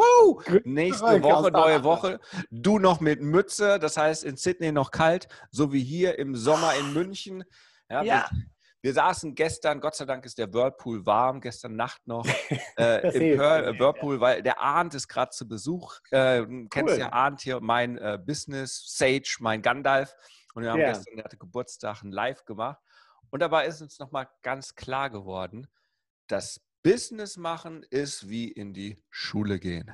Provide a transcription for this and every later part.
Woo! Nächste Woche, neue Woche. Du noch mit Mütze, das heißt in Sydney noch kalt, so wie hier im Sommer in München. Ja, ja. Wir, wir, saßen gestern, Gott sei Dank ist der Whirlpool warm, gestern Nacht noch äh, im Whirl, Whirlpool, weil der Arndt ist gerade zu Besuch. Äh, cool. Kennst ja Arndt hier, mein äh, Business Sage, mein Gandalf. Und wir haben ja. gestern, der hatte Geburtstag, ein Live gemacht. Und dabei ist uns nochmal ganz klar geworden, dass Business machen ist wie in die Schule gehen.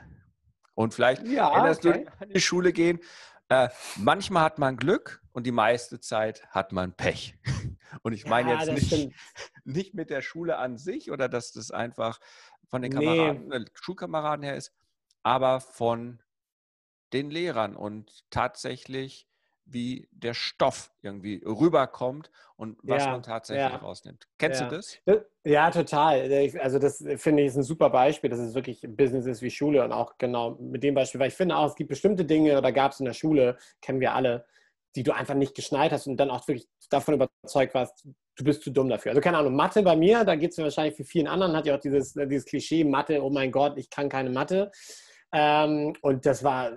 Und vielleicht ja, erinnerst okay. du dich an die Schule gehen. Äh, manchmal hat man Glück und die meiste Zeit hat man Pech. Und ich meine ja, jetzt nicht, nicht mit der Schule an sich oder dass das einfach von den Kameraden, nee. Schulkameraden her ist, aber von den Lehrern und tatsächlich wie der Stoff irgendwie rüberkommt und was ja, man tatsächlich ja. rausnimmt. Kennst ja. du das? Ja, total. Also das finde ich ist ein super Beispiel, dass es wirklich Business ist wie Schule und auch genau mit dem Beispiel, weil ich finde auch, es gibt bestimmte Dinge oder gab es in der Schule, kennen wir alle, die du einfach nicht geschneit hast und dann auch wirklich davon überzeugt warst, du bist zu dumm dafür. Also keine Ahnung, Mathe bei mir, da geht es mir wahrscheinlich für vielen anderen, hat ja auch dieses, dieses Klischee, Mathe, oh mein Gott, ich kann keine Mathe. Ähm, und das war äh,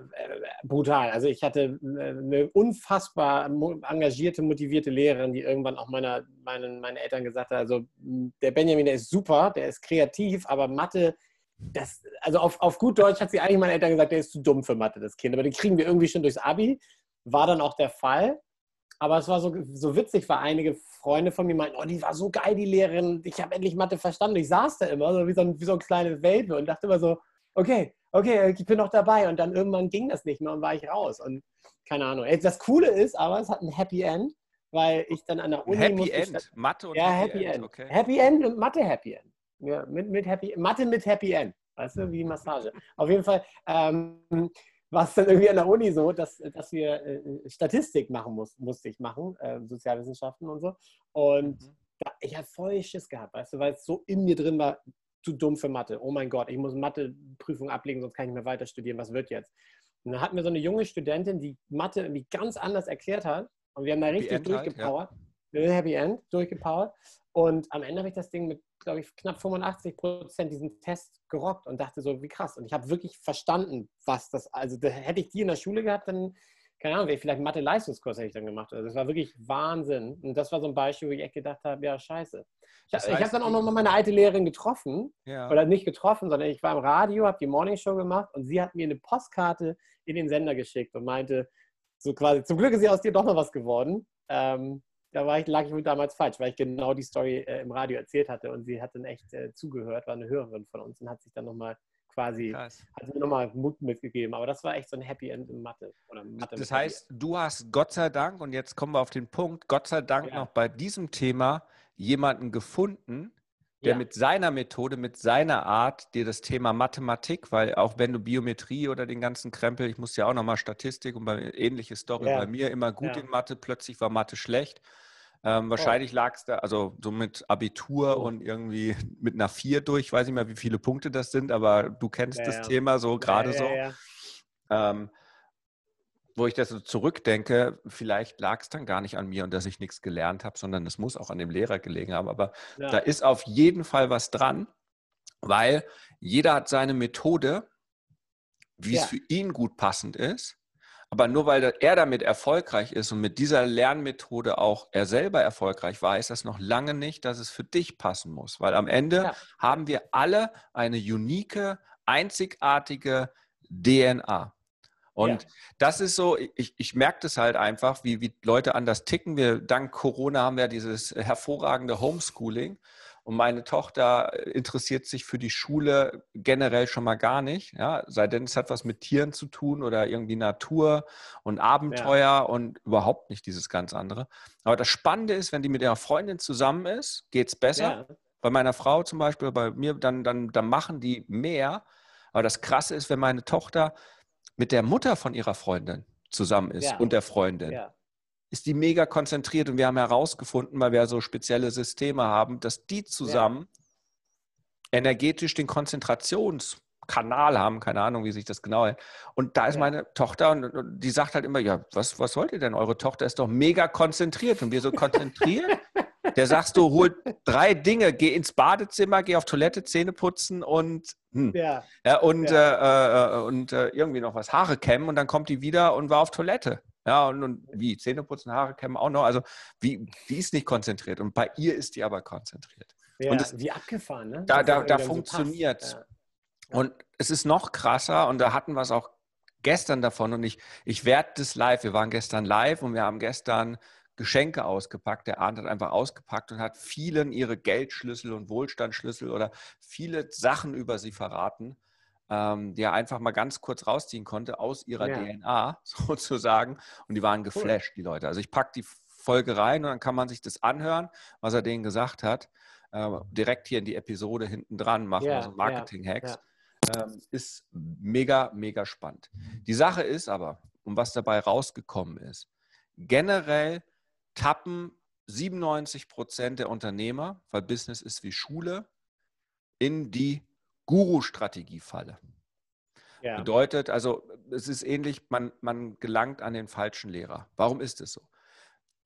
brutal. Also ich hatte äh, eine unfassbar engagierte, motivierte Lehrerin, die irgendwann auch meiner, meinen, meinen Eltern gesagt hat, also der Benjamin, der ist super, der ist kreativ, aber Mathe, das, also auf, auf gut Deutsch hat sie eigentlich meinen Eltern gesagt, der ist zu dumm für Mathe, das Kind. Aber den kriegen wir irgendwie schon durchs Abi. War dann auch der Fall. Aber es war so, so witzig, weil einige Freunde von mir meinten, oh, die war so geil, die Lehrerin, ich habe endlich Mathe verstanden. Ich saß da immer so wie so ein, wie so ein kleines Welpe und dachte immer so, okay, okay, ich bin noch dabei. Und dann irgendwann ging das nicht mehr und war ich raus. Und keine Ahnung. Das Coole ist aber, es hat ein Happy End, weil ich dann an der Uni. Happy End? Mathe und ja, Happy, Happy End. End. Okay. Happy End und Mathe Happy End. Ja, mit, mit Happy, Mathe mit Happy End. Weißt du, wie Massage. Auf jeden Fall ähm, war es dann irgendwie an der Uni so, dass, dass wir äh, Statistik machen mussten, musste ich machen, äh, Sozialwissenschaften und so. Und mhm. da, ich habe voll Schiss gehabt, weißt du, weil es so in mir drin war, zu dumm für Mathe. Oh mein Gott, ich muss Matheprüfung ablegen, sonst kann ich nicht mehr weiter studieren. Was wird jetzt? Und dann hatten wir so eine junge Studentin, die Mathe irgendwie ganz anders erklärt hat. Und wir haben da richtig End durchgepowert. Halt, ja. Happy End, durchgepowert. Und am Ende habe ich das Ding mit, glaube ich, knapp 85 Prozent diesen Test gerockt und dachte so, wie krass. Und ich habe wirklich verstanden, was das, also da, hätte ich die in der Schule gehabt, dann, keine Ahnung, vielleicht Mathe-Leistungskurs hätte ich dann gemacht. Also das war wirklich Wahnsinn. Und das war so ein Beispiel, wo ich echt gedacht habe, ja, scheiße. Ich, das heißt, ich habe dann auch noch mal meine alte Lehrerin getroffen. Ja. Oder nicht getroffen, sondern ich war im Radio, habe die Morningshow gemacht und sie hat mir eine Postkarte in den Sender geschickt und meinte, so quasi, zum Glück ist sie aus dir doch noch was geworden. Ähm, da war ich, lag ich wohl damals falsch, weil ich genau die Story äh, im Radio erzählt hatte und sie hat dann echt äh, zugehört, war eine Hörerin von uns und hat sich dann nochmal quasi, Krass. hat mir nochmal Mut mitgegeben. Aber das war echt so ein Happy End in Mathe. Mathe das heißt, du hast Gott sei Dank, und jetzt kommen wir auf den Punkt, Gott sei Dank ja. noch bei diesem Thema jemanden gefunden, der ja. mit seiner Methode, mit seiner Art dir das Thema Mathematik, weil auch wenn du Biometrie oder den ganzen Krempel, ich muss ja auch nochmal Statistik und bei, ähnliche Story ja. bei mir immer gut in Mathe, plötzlich war Mathe schlecht. Ähm, wahrscheinlich oh. lag es da, also so mit Abitur oh. und irgendwie mit einer 4 durch, ich weiß nicht mehr, wie viele Punkte das sind, aber du kennst das Thema so gerade so. Ähm, wo ich das so zurückdenke, vielleicht lag es dann gar nicht an mir und dass ich nichts gelernt habe, sondern es muss auch an dem Lehrer gelegen haben. Aber ja. da ist auf jeden Fall was dran, weil jeder hat seine Methode, wie ja. es für ihn gut passend ist. Aber nur weil er damit erfolgreich ist und mit dieser Lernmethode auch er selber erfolgreich war, ist das noch lange nicht, dass es für dich passen muss. Weil am Ende ja. haben wir alle eine unique, einzigartige DNA. Und ja. das ist so, ich, ich merke das halt einfach, wie, wie Leute anders ticken. Wir, dank Corona haben wir dieses hervorragende Homeschooling. Und meine Tochter interessiert sich für die Schule generell schon mal gar nicht. Ja? Sei denn, es hat was mit Tieren zu tun oder irgendwie Natur und Abenteuer ja. und überhaupt nicht dieses ganz andere. Aber das Spannende ist, wenn die mit ihrer Freundin zusammen ist, geht es besser. Ja. Bei meiner Frau zum Beispiel, bei mir, dann, dann, dann machen die mehr. Aber das Krasse ist, wenn meine Tochter mit der Mutter von ihrer Freundin zusammen ist und der Freundin, ja. Ist die mega konzentriert. Und wir haben herausgefunden, weil wir so spezielle Systeme haben, dass die zusammen ja. energetisch den Konzentrationskanal haben, keine Ahnung, wie sich das genau nennt. Und da ist meine Tochter und, die sagt halt immer, ja, was, was wollt ihr denn? Eure Tochter ist doch mega konzentriert. Und wir so konzentriert. Der sagst du, hol drei Dinge, geh ins Badezimmer, geh auf Toilette, Zähne putzen und, hm. ja. ja. und, ja. Äh, äh, und äh, irgendwie noch was, Haare kämmen und dann kommt die wieder und war auf Toilette. Ja, und, und wie? Zähne putzen, Haare kämmen auch noch. Also, wie, die ist nicht konzentriert. Und bei ihr ist die aber konzentriert. Ja, und das, wie abgefahren, ne? Da, da, da funktioniert so Und es ist noch krasser, und da hatten wir es auch gestern davon, und ich, ich werde das live. Wir waren gestern live und wir haben gestern Geschenke ausgepackt. Der Arndt hat einfach ausgepackt und hat vielen ihre Geldschlüssel und Wohlstandsschlüssel oder viele Sachen über sie verraten, ähm, die er einfach mal ganz kurz rausziehen konnte aus ihrer ja. DNA sozusagen. Und die waren geflasht, die Leute. Also ich packe die Folge rein und dann kann man sich das anhören, was er denen gesagt hat. Äh, direkt hier in die Episode hinten dran machen, ja, also Marketing-Hacks. Ja, ähm, ist mega, mega spannend. Die Sache ist aber, um was dabei rausgekommen ist, generell tappen 97 Prozent der Unternehmer, weil Business ist wie Schule, in die Guru-Strategie-Falle. Ja. Bedeutet, also es ist ähnlich, man, man gelangt an den falschen Lehrer. Warum ist es so?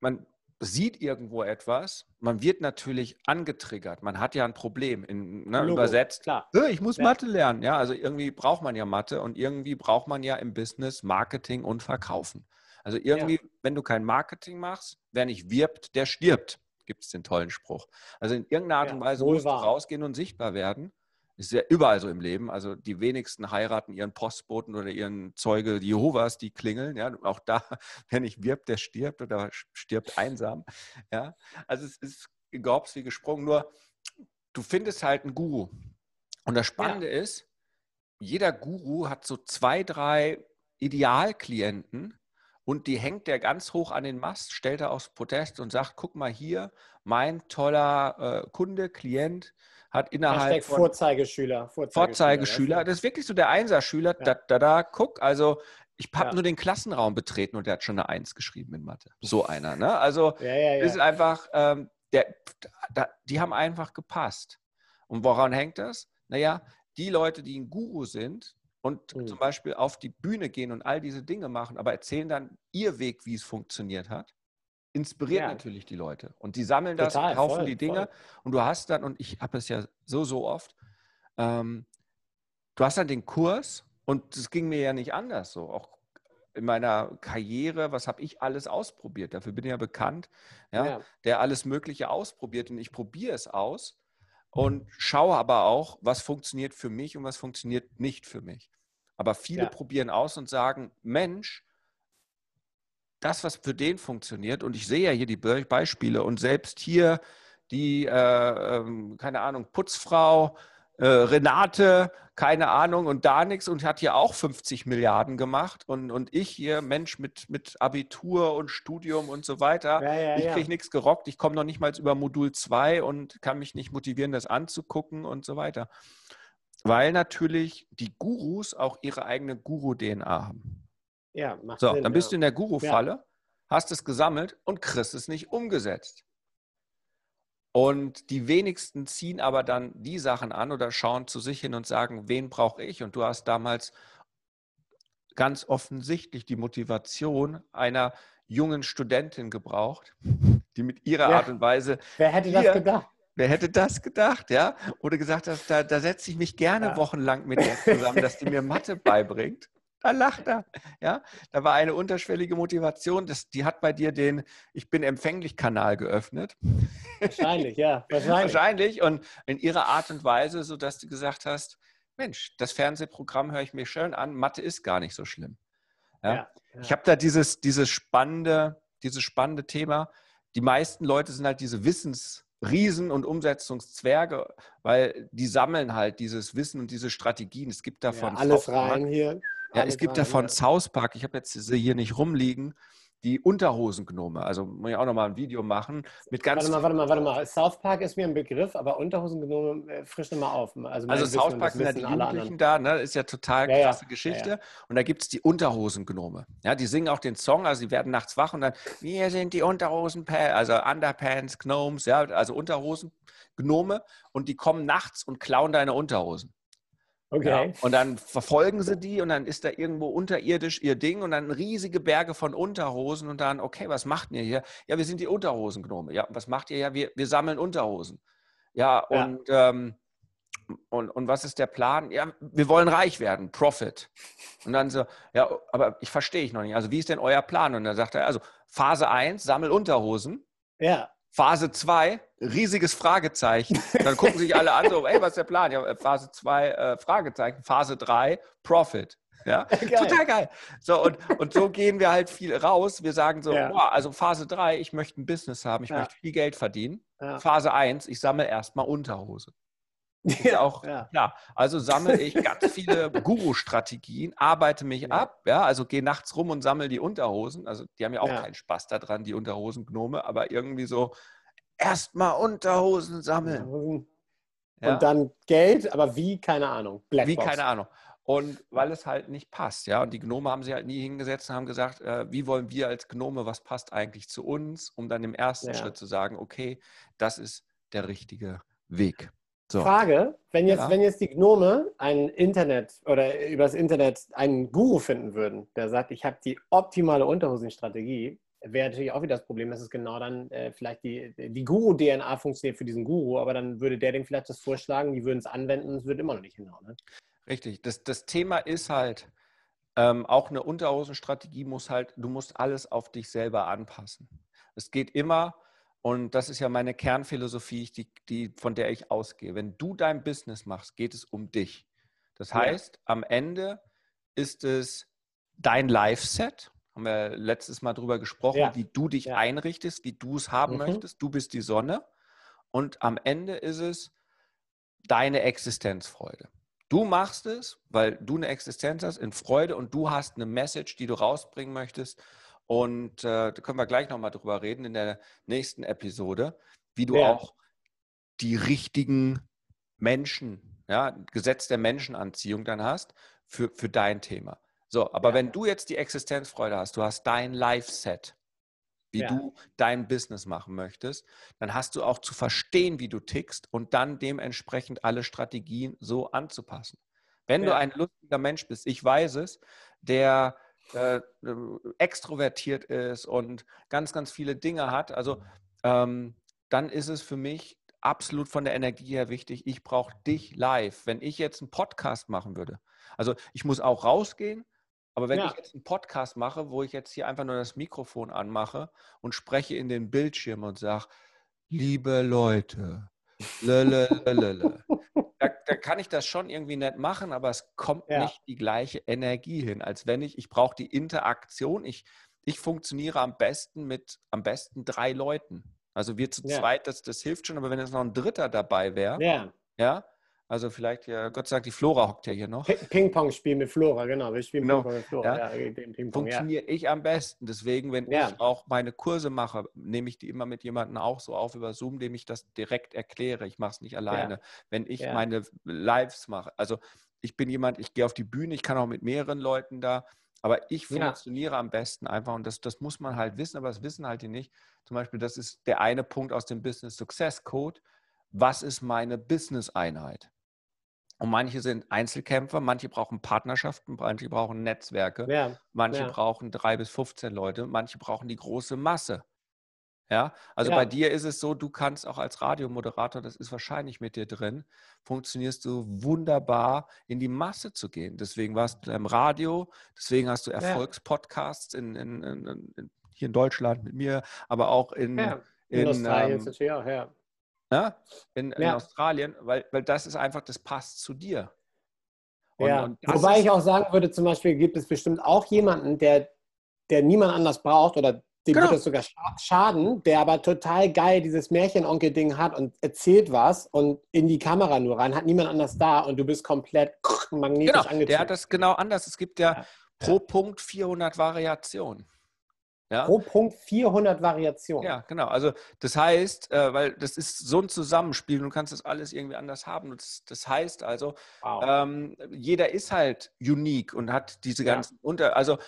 Man sieht irgendwo etwas, man wird natürlich angetriggert. Man hat ja ein Problem, in, ne, übersetzt. Klar. Ich muss ja. Mathe lernen. Ja, also irgendwie braucht man ja Mathe und irgendwie braucht man ja im Business Marketing und Verkaufen. Also irgendwie, ja. wenn du kein Marketing machst, wer nicht wirbt, der stirbt, gibt es den tollen Spruch. Also in irgendeiner Art und Weise musst du rausgehen und sichtbar werden. Ist ja überall so im Leben. Also die wenigsten heiraten ihren Postboten oder ihren Zeuge Jehovas, die klingeln. Ja, auch da, wer nicht wirbt, der stirbt oder stirbt einsam. Ja, also es ist gegorbs wie gesprungen. Nur du findest halt einen Guru. Und das Spannende ja. ist, jeder Guru hat so zwei, drei Idealklienten, und die hängt der ganz hoch an den Mast, stellt er aufs Podest und sagt, guck mal hier, mein toller äh, Kunde, Klient hat innerhalb Hashtag von Vorzeigeschüler. Vorzeigeschüler, Vorzeigeschüler. Das ist wirklich so der Einserschüler. Ja. Da, da, da, guck, also ich habe ja. nur den Klassenraum betreten und der hat schon eine Eins geschrieben in Mathe. So einer, ne? Also ja, ja, ist einfach, ähm, der, da, die haben einfach gepasst. Und woran hängt das? Naja, die Leute, die ein Guru sind, und mhm. zum Beispiel auf die Bühne gehen und all diese Dinge machen, aber erzählen dann ihr Weg, wie es funktioniert hat, inspiriert ja. natürlich die Leute. Und die sammeln das, Total, kaufen voll, die Dinge voll. und du hast dann, und ich habe es ja so, so oft, ähm, du hast dann den Kurs und es ging mir ja nicht anders so. Auch in meiner Karriere, was habe ich alles ausprobiert? Dafür bin ich ja bekannt, ja, ja. der alles Mögliche ausprobiert und ich probiere es aus und schaue aber auch, was funktioniert für mich und was funktioniert nicht für mich. Aber viele ja. probieren aus und sagen, Mensch, das, was für den funktioniert, und ich sehe ja hier die Beispiele und selbst hier die, äh, ähm, keine Ahnung, Putzfrau, äh, Renate, keine Ahnung, und da nichts und hat hier auch 50 Milliarden gemacht. Und, und ich hier, Mensch mit, mit Abitur und Studium und so weiter, ja, ja, ich kriege ja. nichts gerockt, ich komme noch nicht mal über Modul 2 und kann mich nicht motivieren, das anzugucken und so weiter. Weil natürlich die Gurus auch ihre eigene Guru-DNA haben. Ja, macht So, Sinn, dann bist du in der Guru-Falle, hast es gesammelt und kriegst es nicht umgesetzt. Und die wenigsten ziehen aber dann die Sachen an oder schauen zu sich hin und sagen, wen brauche ich? Und du hast damals ganz offensichtlich die Motivation einer jungen Studentin gebraucht, die mit ihrer ja. Art und Weise. Wer hätte das gedacht? Wer hätte das gedacht, ja? Oder gesagt hast, da, da setze ich mich gerne ja. wochenlang mit ihr zusammen, dass die mir Mathe beibringt. Da lacht er. Ja, da war eine unterschwellige Motivation. Das, die hat bei dir den Ich bin empfänglich-Kanal geöffnet. Wahrscheinlich, ja. Wahrscheinlich. wahrscheinlich. Und in ihrer Art und Weise, sodass du gesagt hast, Mensch, das Fernsehprogramm höre ich mir schön an, Mathe ist gar nicht so schlimm. Ja? ja. Ich habe da dieses, dieses, spannende, dieses spannende Thema. Die meisten Leute sind halt diese Wissensriesen und Umsetzungszwerge, weil die sammeln halt dieses Wissen und diese Strategien. Es gibt davon ja, alles rein hier. Ja, es gibt davon South Park. Ich habe jetzt sie hier nicht rumliegen die Unterhosengnome. Also muss ich auch nochmal ein Video machen mit ganz. Warte mal, warte mal, warte mal. South Park ist mir ein Begriff, aber Unterhosengnome äh, frisch nochmal auf. Also, also South Park sind ja die Jugendlichen da, ne? Ist ja total ja, krasse ja. Geschichte. Ja, und da gibt es die Unterhosengnome. Ja, die singen auch den Song, also sie werden nachts wach und dann, wir sind die Unterhosenpants, also Underpants, Gnomes, ja, also Unterhosengnome und die kommen nachts und klauen deine Unterhosen. Okay. Ja, und dann verfolgen sie die und dann ist da irgendwo unterirdisch ihr Ding und dann riesige Berge von Unterhosen und dann, okay, was macht ihr hier? Ja, wir sind die Unterhosengnome. Ja, was macht ihr? Ja, wir, wir sammeln Unterhosen. Ja, und, ja. Ähm, und, und was ist der Plan? Ja, wir wollen reich werden, Profit. Und dann so, ja, aber ich verstehe ich noch nicht. Also, wie ist denn euer Plan? Und dann sagt er, also Phase 1, sammel Unterhosen. Ja. Phase 2, riesiges Fragezeichen. Dann gucken sich alle an, so, ey, was ist der Plan? Ja, äh, Phase 2, äh, Fragezeichen. Phase 3, Profit. Ja, geil. total geil. So, und, und so gehen wir halt viel raus. Wir sagen so, ja. boah, also Phase 3, ich möchte ein Business haben, ich ja. möchte viel Geld verdienen. Ja. Phase 1, ich sammle erstmal Unterhose. Ja, auch, ja. ja. Also sammle ich ganz viele Guru-Strategien, arbeite mich ja. ab, ja, also gehe nachts rum und sammle die Unterhosen. Also die haben ja auch ja. keinen Spaß daran, die Unterhosengnome, aber irgendwie so erstmal Unterhosen sammeln. Und dann Geld, aber wie, keine Ahnung. Blackbox. Wie, keine Ahnung. Und weil es halt nicht passt, ja. Und die Gnome haben sich halt nie hingesetzt und haben gesagt, äh, wie wollen wir als Gnome, was passt eigentlich zu uns, um dann im ersten Schritt zu sagen, okay, das ist der richtige Weg. So. Frage, wenn jetzt, ja. wenn jetzt die Gnome ein Internet oder übers Internet einen Guru finden würden, der sagt, ich habe die optimale Unterhosenstrategie, wäre natürlich auch wieder das Problem, dass es genau dann äh, vielleicht die, die Guru-DNA funktioniert für diesen Guru, aber dann würde der dem vielleicht das vorschlagen, die würden es anwenden und es würde immer noch nicht hinhauen. Ne? Richtig. Das, das Thema ist halt, ähm, auch eine Unterhosenstrategie muss halt, du musst alles auf dich selber anpassen. Es geht immer und das ist ja meine Kernphilosophie, die, die, von der ich ausgehe. Wenn du dein Business machst, geht es um dich. Das heißt, ja. am Ende ist es dein Live-Set, haben wir letztes Mal drüber gesprochen, ja. wie du dich ja. einrichtest, wie du es haben mhm. möchtest. Du bist die Sonne. Und am Ende ist es deine Existenzfreude. Du machst es, weil du eine Existenz hast in Freude und du hast eine Message, die du rausbringen möchtest. Und äh, da können wir gleich nochmal drüber reden in der nächsten Episode, wie du ja. auch die richtigen Menschen, ja, Gesetz der Menschenanziehung dann hast für, für dein Thema. So, aber ja. wenn du jetzt die Existenzfreude hast, du hast dein Live-Set, wie ja. du dein Business machen möchtest, dann hast du auch zu verstehen, wie du tickst und dann dementsprechend alle Strategien so anzupassen. Wenn ja. du ein lustiger Mensch bist, ich weiß es, der äh, extrovertiert ist und ganz, ganz viele Dinge hat, also ähm, dann ist es für mich absolut von der Energie her wichtig, ich brauche dich live. Wenn ich jetzt einen Podcast machen würde, also ich muss auch rausgehen, aber wenn ja. ich jetzt einen Podcast mache, wo ich jetzt hier einfach nur das Mikrofon anmache und spreche in den Bildschirm und sage, liebe Leute, lelelelele, da, da, kann ich das schon irgendwie nett machen, aber es kommt ja. nicht die gleiche Energie hin, als wenn ich, ich brauche die Interaktion. Ich, ich funktioniere am besten mit am besten drei Leuten. Also wir zu ja. zweit, das, das hilft schon, aber wenn jetzt noch ein Dritter dabei wäre, ja. ja, also vielleicht, ja, Gott sei Dank, die Flora hockt ja hier noch. Ping-Pong spielen mit Flora, genau. Wir spielen genau. Ping-Pong mit Flora. Ja. Ja, Ping Funktioniere ich am besten. Deswegen, wenn ich auch meine Kurse mache, nehme ich die immer mit jemandem auch so auf über Zoom, dem ich das direkt erkläre. Ich mache es nicht alleine. Wenn ich meine Lives mache, also ich bin jemand, ich gehe auf die Bühne, ich kann auch mit mehreren Leuten da, aber ich funktioniere am besten einfach und das, das muss man halt wissen, aber das wissen halt die nicht. Zum Beispiel, das ist der eine Punkt aus dem Business Success Code. Was ist meine Business-Einheit? Und manche sind Einzelkämpfer, manche brauchen Partnerschaften, manche brauchen Netzwerke, ja, manche ja. brauchen drei bis 15 Leute, manche brauchen die große Masse. Ja, also ja. bei dir ist es so, du kannst auch als Radiomoderator, das ist wahrscheinlich mit dir drin, funktionierst du wunderbar in die Masse zu gehen. Deswegen warst du im Radio, deswegen hast du Erfolgspodcasts in, in, in, hier in Deutschland mit mir, aber auch in, in, in Australien ähm, natürlich auch, ja ja, in, in Australien, weil, weil das ist einfach, das passt zu dir. Und, ja. Und Wobei ich auch sagen würde, zum Beispiel gibt es bestimmt auch jemanden, der, der niemand anders braucht oder dem genau. wird es sogar schaden, der aber total geil dieses Märchenonkel-Ding hat und erzählt was und in die Kamera nur rein, hat niemand anders da und du bist komplett magnetisch genau. angezogen. Der hat das genau anders. Es gibt ja, ja. pro Punkt 400 Variationen. Ja? Pro Punkt 400 Variationen. Ja, genau. Also das heißt, äh, weil das ist so ein Zusammenspiel, du kannst das alles irgendwie anders haben. Das, das heißt also, wow. ähm, jeder ist halt unique und hat diese ganzen ja. Unter, also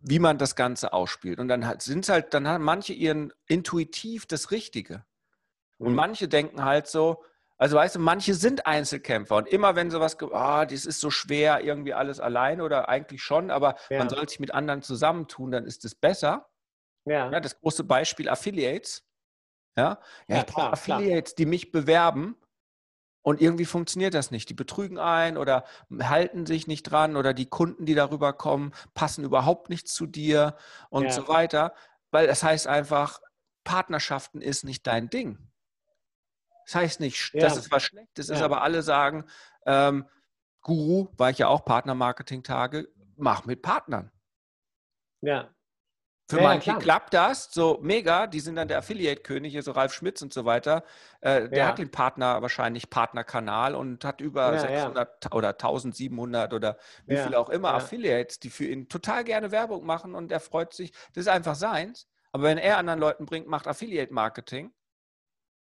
wie man das Ganze ausspielt. Und dann sind es halt, dann haben manche ihren intuitiv das Richtige. Und mhm. manche denken halt so, also weißt du, manche sind Einzelkämpfer und immer wenn sowas, ah, oh, das ist so schwer, irgendwie alles allein oder eigentlich schon, aber ja. man soll sich mit anderen zusammentun, dann ist es besser. Ja. ja. Das große Beispiel Affiliates. Ja, ja, ja klar, Affiliates, klar. die mich bewerben und irgendwie funktioniert das nicht. Die betrügen ein oder halten sich nicht dran oder die Kunden, die darüber kommen, passen überhaupt nicht zu dir und so weiter. Weil das heißt einfach, Partnerschaften ist nicht dein Ding. Das heißt nicht, ja. dass es was Schlechtes ja. ist, aber alle sagen, ähm, Guru, war ich ja auch Partnermarketing-Tage, mach mit Partnern. Ja. Für ja, manche klappt das so mega, die sind dann der Affiliate-König, so Ralf Schmitz und so weiter. Äh, der hat den Partner wahrscheinlich Partnerkanal und hat über 600 oder 1700 oder wie viel auch immer Affiliates, die für ihn total gerne Werbung machen und er freut sich. Das ist einfach seins. Aber wenn er anderen Leuten bringt, macht Affiliate-Marketing,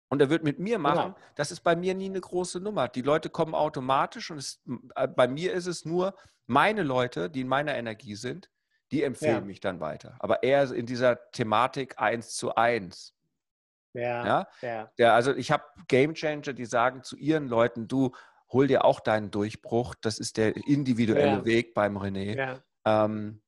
und er wird mit mir machen, genau. das ist bei mir nie eine große Nummer. Die Leute kommen automatisch und es, äh, bei mir ist es nur meine Leute, die in meiner Energie sind, die empfehlen ja. mich dann weiter. Aber eher in dieser Thematik eins zu eins. Ja. ja? ja. ja also ich habe Game Changer, die sagen zu ihren Leuten, du hol dir auch deinen Durchbruch. Das ist der individuelle Weg beim René. Ja. Ähm,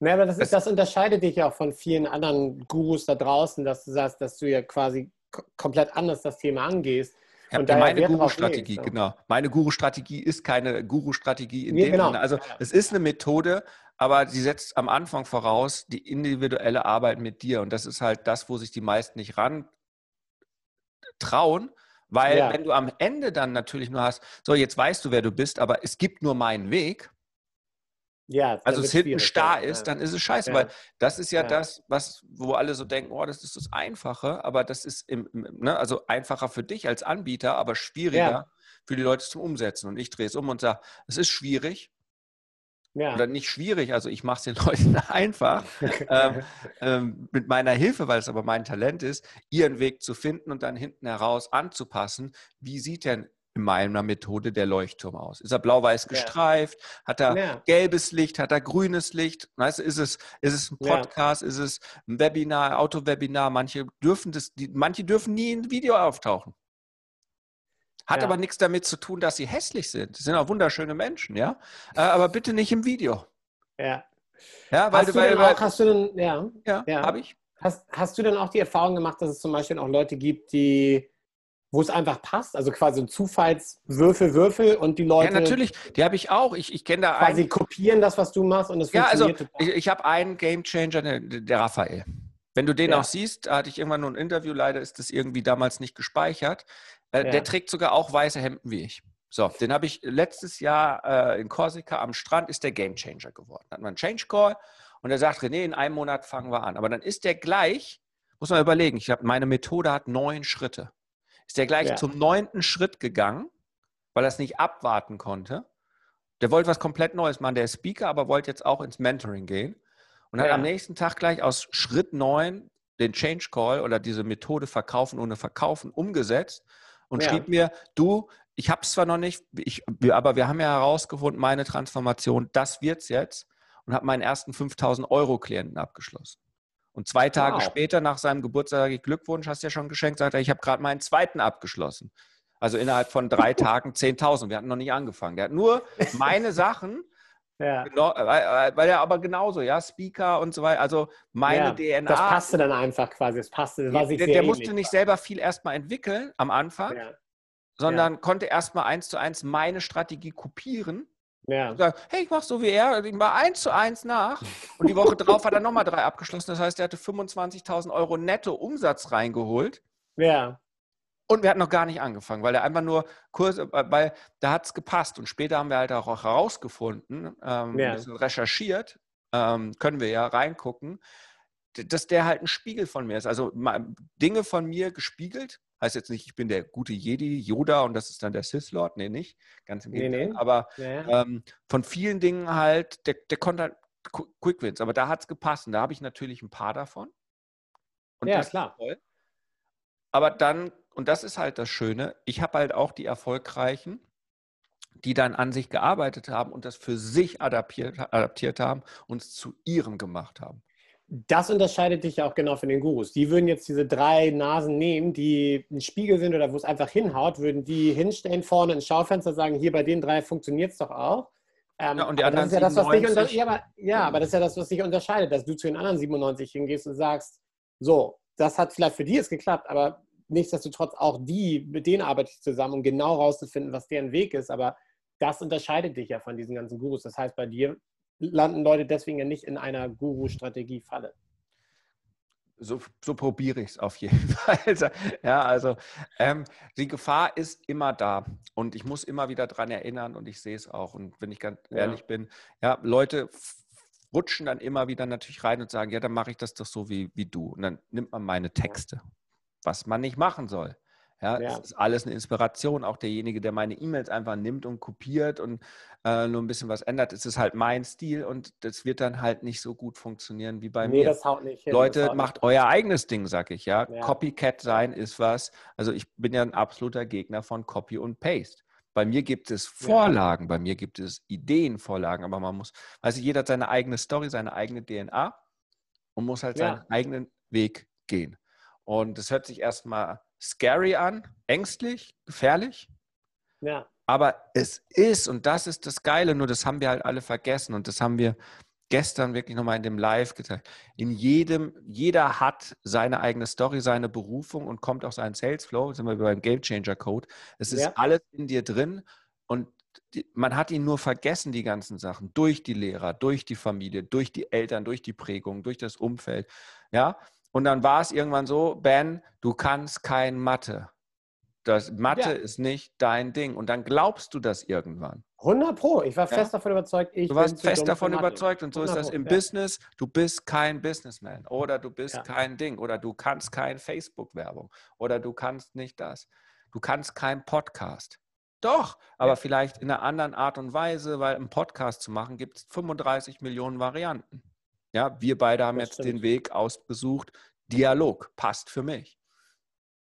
ja, aber das, ist, das unterscheidet dich ja auch von vielen anderen Gurus da draußen, dass du sagst, dass du ja quasi komplett anders das Thema angehst. Ja, und meine Guru-Strategie, genau. Meine Guru-Strategie ist keine Guru-Strategie in ja, dem genau. Sinne. Also es ist eine Methode, aber sie setzt am Anfang voraus die individuelle Arbeit mit dir. Und das ist halt das, wo sich die meisten nicht ran trauen, weil ja. wenn du am Ende dann natürlich nur hast, so jetzt weißt du, wer du bist, aber es gibt nur meinen Weg, ja, also es hinten starr ist, dann ist es scheiße, ja. weil das ist ja, ja, das, was, wo alle so denken, oh, das ist das Einfache, aber das ist im, ne, also einfacher für dich als Anbieter, aber schwieriger ja. für die Leute zum Umsetzen. Und ich drehe es um und sage, es ist schwierig. Oder nicht schwierig, also ich mache es den Leuten einfach ähm, ähm, mit meiner Hilfe, weil es aber mein Talent ist, ihren Weg zu finden und dann hinten heraus anzupassen. Wie sieht denn in meiner Methode der Leuchtturm aus? Ist er blau-weiß gestreift? Ja. Hat er ja. gelbes Licht? Hat er grünes Licht? Weißt du, ist es, ist es ein Podcast? Ja. Ist es ein Webinar, Autowebinar? Manche dürfen das, die, manche dürfen nie in Video auftauchen. Hat aber nichts damit zu tun, dass sie hässlich sind. Sie sind auch wunderschöne Menschen, ja. Äh, aber bitte nicht im Video. Ja. Ja, weil hast du, weil, auch, hast du denn, ja, ja, ja. habe ich. Hast, hast du denn auch die Erfahrung gemacht, dass es zum Beispiel auch Leute gibt, die wo es einfach passt, also quasi ein Zufallswürfel, Würfel und die Leute. Ja, natürlich, die habe ich auch. Ich, ich kenne da quasi einen. kopieren das, was du machst und es ja, funktioniert. Ja, also ich, ich habe einen Gamechanger, der, der Raphael. Wenn du den ja. auch siehst, hatte ich irgendwann nur ein Interview, leider ist das irgendwie damals nicht gespeichert. Äh, ja. Der trägt sogar auch weiße Hemden wie ich. So, den habe ich letztes Jahr äh, in Korsika am Strand, ist der Gamechanger geworden. Da hat man einen Change Call und er sagt, René, in einem Monat fangen wir an. Aber dann ist der gleich, muss man überlegen, ich habe meine Methode hat neun Schritte ist er gleich ja. zum neunten Schritt gegangen, weil er es nicht abwarten konnte. Der wollte was komplett Neues machen. Der ist Speaker, aber wollte jetzt auch ins Mentoring gehen. Und hat am nächsten Tag gleich aus Schritt neun den Change Call oder diese Methode Verkaufen ohne Verkaufen umgesetzt und ja. schrieb mir, du, ich habe es zwar noch nicht, ich, aber wir haben ja herausgefunden, meine Transformation, das wird es jetzt und habe meinen ersten 5000 Euro Klienten abgeschlossen. Und zwei Tage wow. später, nach seinem Geburtstag, sage ich, Glückwunsch, hast du ja schon geschenkt, sagt er, ich habe gerade meinen zweiten abgeschlossen. Also innerhalb von drei Tagen 10.000. Wir hatten noch nicht angefangen. Der hat nur meine Sachen, ja. genau, weil er aber genauso, ja, Speaker und so weiter, also meine ja, DNA. Das passte dann einfach quasi, das passte, war sich Der, der musste nicht selber viel erstmal entwickeln am Anfang, ja. sondern konnte erstmal eins zu eins meine Strategie kopieren ja. Sagen, hey, ich mache so wie er, ich mache eins zu eins nach. Und die Woche drauf hat er nochmal drei abgeschlossen. Das heißt, er hatte 25.000 Euro netto Umsatz reingeholt. Ja. Und wir hatten noch gar nicht angefangen, weil er einfach nur Kurse, äh, weil da hat es gepasst. Und später haben wir halt auch herausgefunden, ähm, ja. ein bisschen recherchiert, ähm, können wir ja reingucken, dass der halt ein Spiegel von mir ist. Also Dinge von mir gespiegelt. Heißt jetzt nicht, ich bin der gute Jedi, Yoda und das ist dann der Sith Lord. Nee, nicht. Ganz im Gegenteil. Nee, nee. Aber ja. ähm, von vielen Dingen halt, der, der konnte halt Quick Wins. Aber da hat es gepasst. Und da habe ich natürlich ein paar davon. Und ja, klar. Aber dann, und das ist halt das Schöne, ich habe halt auch die Erfolgreichen, die dann an sich gearbeitet haben und das für sich adaptiert, adaptiert haben und es zu ihrem gemacht haben. Das unterscheidet dich ja auch genau von den Gurus. Die würden jetzt diese drei Nasen nehmen, die ein Spiegel sind oder wo es einfach hinhaut, würden die hinstellen vorne ins Schaufenster sagen, hier bei den drei funktioniert es doch auch. Ähm, ja, und die anderen das ist ja, das, was dich unter ja, aber, ja, aber das ist ja das, was dich unterscheidet, dass du zu den anderen 97 hingehst und sagst, so, das hat vielleicht für die jetzt geklappt, aber nichtsdestotrotz auch die, mit denen arbeite ich zusammen, um genau rauszufinden, was deren Weg ist. Aber das unterscheidet dich ja von diesen ganzen Gurus. Das heißt, bei dir landen Leute deswegen ja nicht in einer Guru-Strategie-Falle. So, so probiere ich es auf jeden Fall. ja, also ähm, die Gefahr ist immer da und ich muss immer wieder daran erinnern und ich sehe es auch. Und wenn ich ganz ja. ehrlich bin, ja, Leute rutschen dann immer wieder natürlich rein und sagen, ja, dann mache ich das doch so wie, wie du. Und dann nimmt man meine Texte, was man nicht machen soll. Ja, ja. ist alles eine Inspiration. Auch derjenige, der meine E-Mails einfach nimmt und kopiert und äh, nur ein bisschen was ändert, ist es halt mein Stil und das wird dann halt nicht so gut funktionieren wie bei nee, mir. Das haut nicht hin, Leute, macht euer eigenes Ding, sag ich ja. ja. Copycat sein ist was. Also ich bin ja ein absoluter Gegner von Copy und Paste. Bei mir gibt es Vorlagen, ja. bei mir gibt es Ideenvorlagen, aber man muss, weiß ich, jeder hat seine eigene Story, seine eigene DNA und muss halt seinen eigenen Weg gehen. Und das hört sich erstmal scary an, ängstlich, gefährlich. Ja. Aber es ist, und das ist das Geile, nur das haben wir halt alle vergessen und das haben wir gestern wirklich nochmal in dem Live gezeigt. In jedem, jeder hat seine eigene Story, seine Berufung und kommt auch seinen Sales Flow, sind wir beim Game Changer Code. Es ist ja. alles in dir drin und die, man hat ihn nur vergessen, die ganzen Sachen, durch die Lehrer, durch die Familie, durch die Eltern, durch die Prägung, durch das Umfeld. Ja, und dann war es irgendwann so, Ben, du kannst kein Mathe. Das Mathe ja. ist nicht dein Ding. Und dann glaubst du das irgendwann. 100 Pro. Ich war fest ja. davon überzeugt. du warst fest davon überzeugt. Und so ist das im Pro, Business. Du bist kein Businessman. Oder du bist kein Ding. Oder du kannst kein Facebook-Werbung. Oder du kannst nicht das. Du kannst kein Podcast. Doch, aber vielleicht in einer anderen Art und Weise, weil einen Podcast zu machen gibt es 35 Millionen Varianten. Ja, wir beide haben das jetzt stimmt. den Weg ausgesucht. Dialog passt für mich.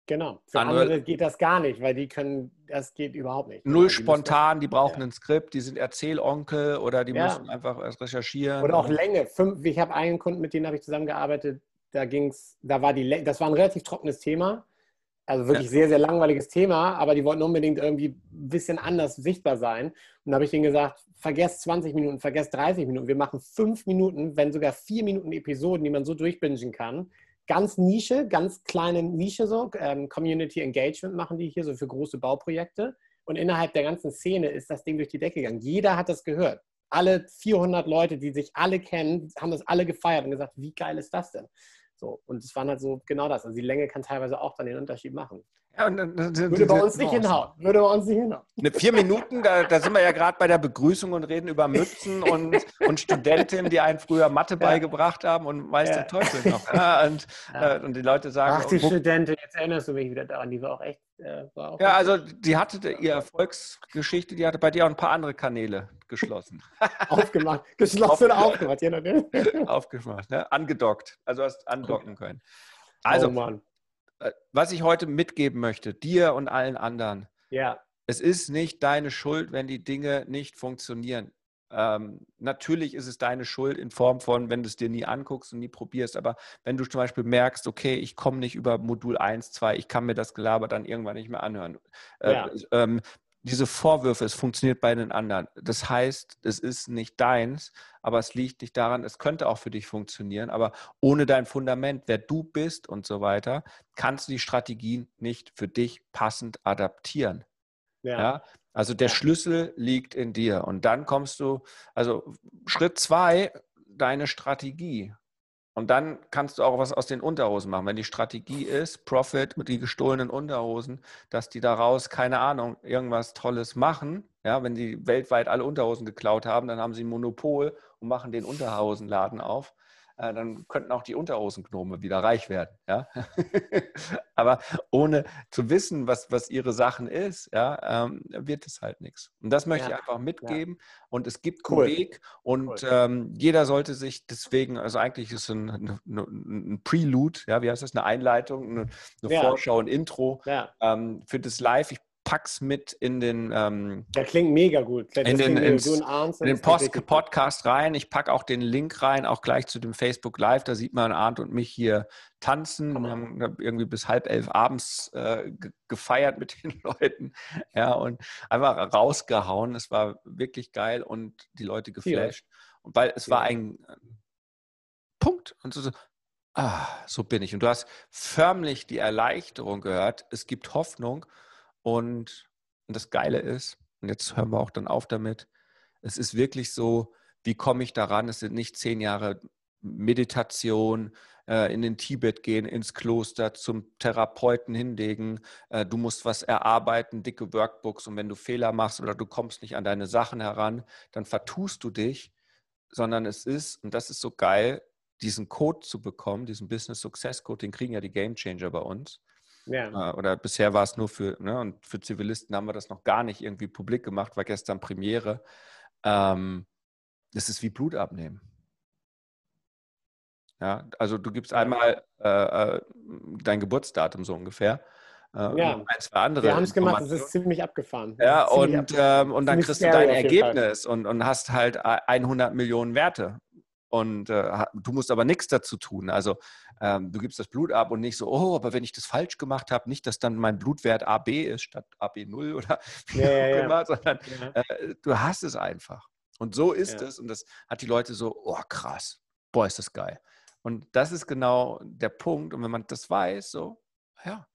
Genau. Für andere, andere, geht das gar nicht, weil die können, das geht überhaupt nicht. Null die spontan, müssen, die brauchen ja. ein Skript, die sind Erzählonkel oder die ja. müssen einfach recherchieren. Oder auch Länge. Fünf, ich habe einen Kunden, mit dem habe ich zusammengearbeitet, da ging es, da war die, das war ein relativ trockenes Thema. Also wirklich ja. sehr, sehr langweiliges Thema, aber die wollten unbedingt irgendwie ein bisschen anders sichtbar sein. Und da habe ich denen gesagt, vergesst 20 Minuten, vergesst 30 Minuten. Wir machen fünf Minuten, wenn sogar vier Minuten Episoden, die man so durchbingen kann. Ganz Nische, ganz kleine Nische so. Ähm, Community Engagement machen die hier so für große Bauprojekte. Und innerhalb der ganzen Szene ist das Ding durch die Decke gegangen. Jeder hat das gehört. Alle 400 Leute, die sich alle kennen, haben das alle gefeiert und gesagt, wie geil ist das denn? So, und es war halt so genau das. Also die Länge kann teilweise auch dann den Unterschied machen. Ja, und, und, und, Würde bei uns nicht hinhauen. Würde bei uns nicht hinhauen. Ne, vier Minuten, da, da, sind wir ja gerade bei der Begrüßung und reden über Mützen und, und Studentinnen, die einen früher Mathe ja. beigebracht haben und weiß ja. der Teufel noch. Ja, und, ja. Äh, und die Leute sagen. Ach, die oh, Studentin, jetzt erinnerst du mich wieder daran, die war auch echt. Äh, war auch ja, also die hatte ihre Erfolgsgeschichte, die hatte bei dir auch ein paar andere Kanäle geschlossen. aufgemacht. Geschlossen oder aufgemacht, aufgemacht, ne? angedockt. Also hast andocken können. Also, oh äh, was ich heute mitgeben möchte, dir und allen anderen. Ja. Es ist nicht deine Schuld, wenn die Dinge nicht funktionieren. Ähm, natürlich ist es deine Schuld in Form von, wenn du es dir nie anguckst und nie probierst, aber wenn du zum Beispiel merkst, okay, ich komme nicht über Modul 1, 2, ich kann mir das Gelaber dann irgendwann nicht mehr anhören. Äh, ja. ähm, diese Vorwürfe, es funktioniert bei den anderen. Das heißt, es ist nicht deins, aber es liegt nicht daran, es könnte auch für dich funktionieren, aber ohne dein Fundament, wer du bist und so weiter, kannst du die Strategien nicht für dich passend adaptieren. Ja. ja? Also der Schlüssel liegt in dir und dann kommst du, also Schritt zwei, deine Strategie. Und dann kannst du auch was aus den Unterhosen machen. Wenn die Strategie ist, Profit mit die gestohlenen Unterhosen, dass die daraus, keine Ahnung, irgendwas Tolles machen. Ja, wenn die weltweit alle Unterhosen geklaut haben, dann haben sie ein Monopol und machen den Unterhosenladen auf. Äh, dann könnten auch die Unterhosengnome wieder reich werden. Ja? Aber ohne zu wissen, was, was ihre Sachen ist, ja, ähm, wird es halt nichts. Und das möchte ja. ich einfach mitgeben. Und es gibt cool. einen Weg und cool. ähm, jeder sollte sich deswegen, also eigentlich ist es ein, ein, ein Prelude, ja, wie heißt das, eine Einleitung, eine, eine. Vorschau, ein Intro ähm, für das Live. Ich pack's mit in den. Ähm, der klingt mega gut. in den, ins, in den Post Podcast rein. Ich packe auch den Link rein, auch gleich zu dem Facebook Live. Da sieht man Arndt und mich hier tanzen. Wir haben irgendwie bis halb elf abends äh, gefeiert mit den Leuten. Ja, und einfach rausgehauen. Es war wirklich geil und die Leute geflasht. Ja. Und weil es ja. war ein äh, Punkt. Und so, so ah, so bin ich. Und du hast förmlich die Erleichterung gehört. Es gibt Hoffnung. Und, das Geile ist, und jetzt hören wir auch dann auf damit, es ist wirklich so, wie komme ich daran? Es sind nicht zehn Jahre Meditation, äh, in den Tibet gehen, ins Kloster, zum Therapeuten hinlegen. Äh, du musst was erarbeiten, dicke Workbooks. Und wenn du Fehler machst oder du kommst nicht an deine Sachen heran, dann vertust du dich. Sondern es ist, und das ist so geil, diesen Code zu bekommen, diesen Business Success Code, den kriegen ja die Game Changer bei uns. Ja. Äh, oder bisher war es nur für, ne, und für Zivilisten haben wir das noch gar nicht irgendwie publik gemacht, war gestern Premiere. Ähm, das ist wie Blut abnehmen. Ja, also du gibst einmal äh, äh, dein Geburtsdatum so ungefähr. Äh, ja, ein, zwei andere. Wir haben es gemacht, es ist ziemlich abgefahren. Ja, und, abgefahren. Ähm, und dann kriegst du dein Ergebnis und, und hast halt 100 Millionen Werte. Und äh, du musst aber nichts dazu tun. Also ähm, du gibst das Blut ab und nicht so, oh, aber wenn ich das falsch gemacht habe, nicht, dass dann mein Blutwert AB ist statt AB0 oder wie ja, auch immer, ja. sondern äh, du hast es einfach. Und so ist es. Und das hat die Leute so, oh krass, boah, ist das geil. Und das ist genau der Punkt. Und wenn man das weiß, so, ja,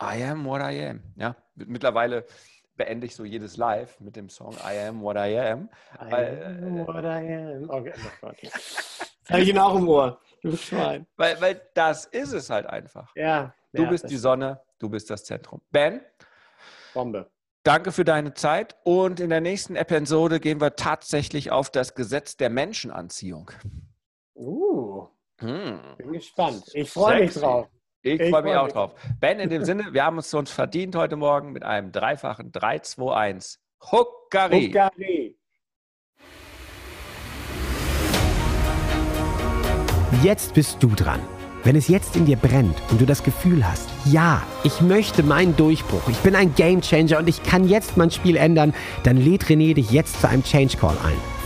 I am what I am. Ja, mittlerweile beende ich so jedes Live mit dem Song I am what I am. I weil, am äh, what I am. Okay, oh Das habe ich ihn auch im Ohr. Du Schwein. Weil, weil das ist es halt einfach. Ja. Du ja, bist die Sonne, du bist das Zentrum. Ben. Bombe. Danke für deine Zeit und in der nächsten Episode gehen wir tatsächlich auf das Gesetz der Menschenanziehung. Uh, hm. bin gespannt. Ich freue mich drauf. Ich, ich freue mich auch drauf. Ben, in dem Sinne, wir haben es uns verdient heute Morgen mit einem dreifachen 3-2-1. Huckari. Huckari. Jetzt bist du dran. Wenn es jetzt in dir brennt und du das Gefühl hast, ja, ich möchte meinen Durchbruch, ich bin ein Gamechanger und ich kann jetzt mein Spiel ändern, dann lädt René dich jetzt zu einem Change Call ein.